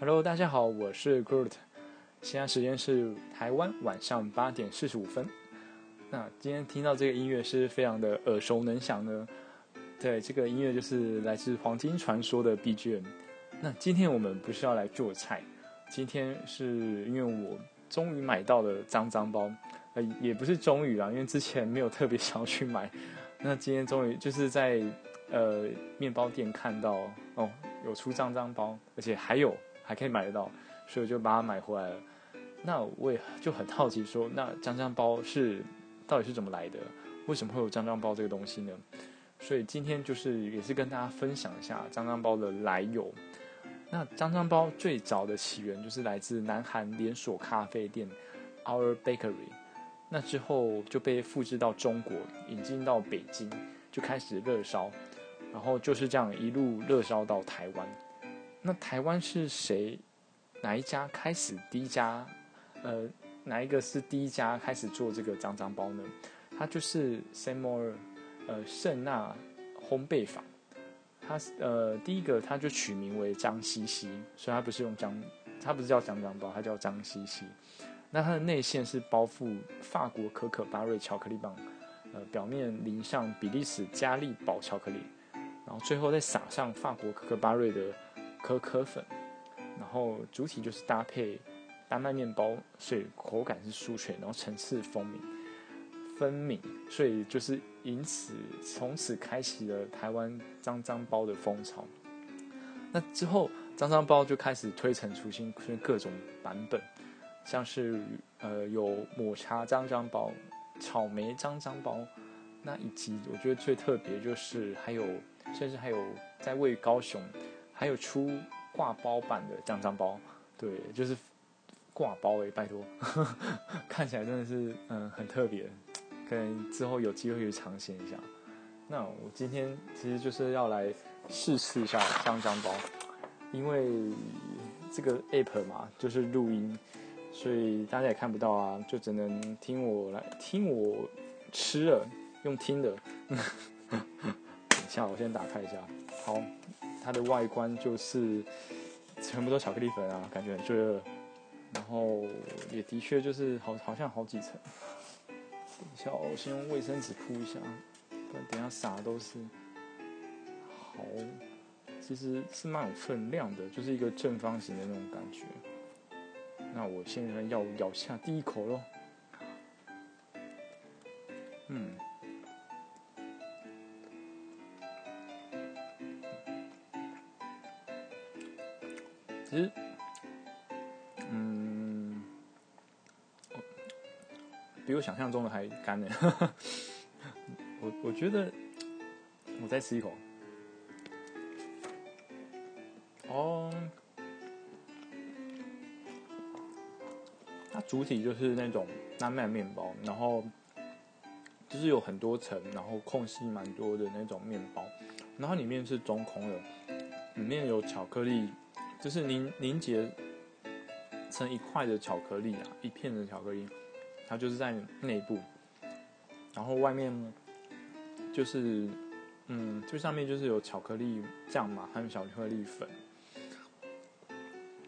Hello，大家好，我是 Groot，现在时间是台湾晚上八点四十五分。那今天听到这个音乐是非常的耳熟能详的，对，这个音乐就是来自《黄金传说》的 BGM。那今天我们不是要来做菜，今天是因为我终于买到了脏脏包，呃，也不是终于啊，因为之前没有特别想要去买。那今天终于就是在呃面包店看到哦，有出脏脏包，而且还有。还可以买得到，所以我就把它买回来了。那我也就很好奇，说那张张包是到底是怎么来的？为什么会有张张包这个东西呢？所以今天就是也是跟大家分享一下张张包的来由。那张张包最早的起源就是来自南韩连锁咖啡店 Our Bakery，那之后就被复制到中国，引进到北京，就开始热烧，然后就是这样一路热烧到台湾。那台湾是谁？哪一家开始第一家？呃，哪一个是第一家开始做这个脏脏包呢？它就是 Samour，呃，圣纳烘焙坊。它呃，第一个它就取名为张西西，所以它不是用张，它不是叫脏脏包，它叫张西西。那它的内馅是包覆法国可可巴瑞巧克力棒，呃，表面淋上比利时加利宝巧克力，然后最后再撒上法国可可巴瑞的。可可粉，然后主体就是搭配丹麦面包，所以口感是酥脆，然后层次分明，分明，所以就是因此从此开启了台湾脏脏包的风潮。那之后脏脏包就开始推陈出新，出现各种版本，像是呃有抹茶脏脏包、草莓脏脏包，那以及我觉得最特别就是还有，甚至还有在位高雄。还有出挂包版的酱酱包，对，就是挂包诶，拜托，看起来真的是嗯很特别，可能之后有机会去尝鲜一下。那我今天其实就是要来试吃一下酱酱包，因为这个 app 嘛，就是录音，所以大家也看不到啊，就只能听我来听我吃了，用听的。等一下，我先打开一下，好。它的外观就是全部都巧克力粉啊，感觉很罪恶。然后也的确就是好，好像好几层。等一下，我先用卫生纸铺一下，不然等下撒都是。好，其实是蛮有分量的，就是一个正方形的那种感觉。那我现在要咬下第一口喽。嗯。其实，嗯，比我想象中的还干呢。我我觉得，我再吃一口。哦，它主体就是那种丹麦面包，然后就是有很多层，然后空隙蛮多的那种面包，然后里面是中空的，里面有巧克力。就是凝凝结成一块的巧克力啊，一片的巧克力，它就是在内部，然后外面就是，嗯，最上面就是有巧克力酱嘛，还有巧克力粉，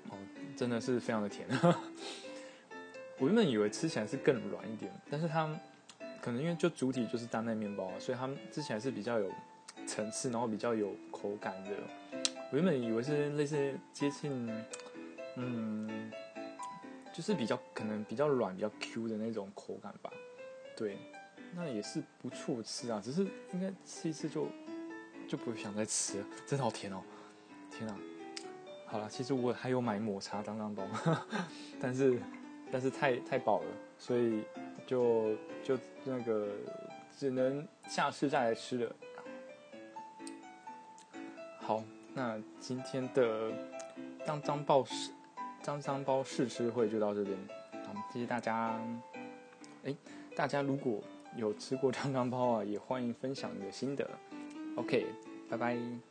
哦，真的是非常的甜。我原本以为吃起来是更软一点，但是它可能因为就主体就是丹麦面包，所以它吃起来是比较有层次，然后比较有口感的。我原本以为是类似接近，嗯，就是比较可能比较软、比较 Q 的那种口感吧。对，那也是不错吃啊，只是应该吃一次就就不想再吃了，真的好甜哦！天啊！好了，其实我还有买抹茶当当包，但是但是太太饱了，所以就就那个只能下次再来吃了。好。那今天的脏脏包试张张包试吃会就到这边，好，谢谢大家。哎，大家如果有吃过脏脏包啊，也欢迎分享你的心得。OK，拜拜。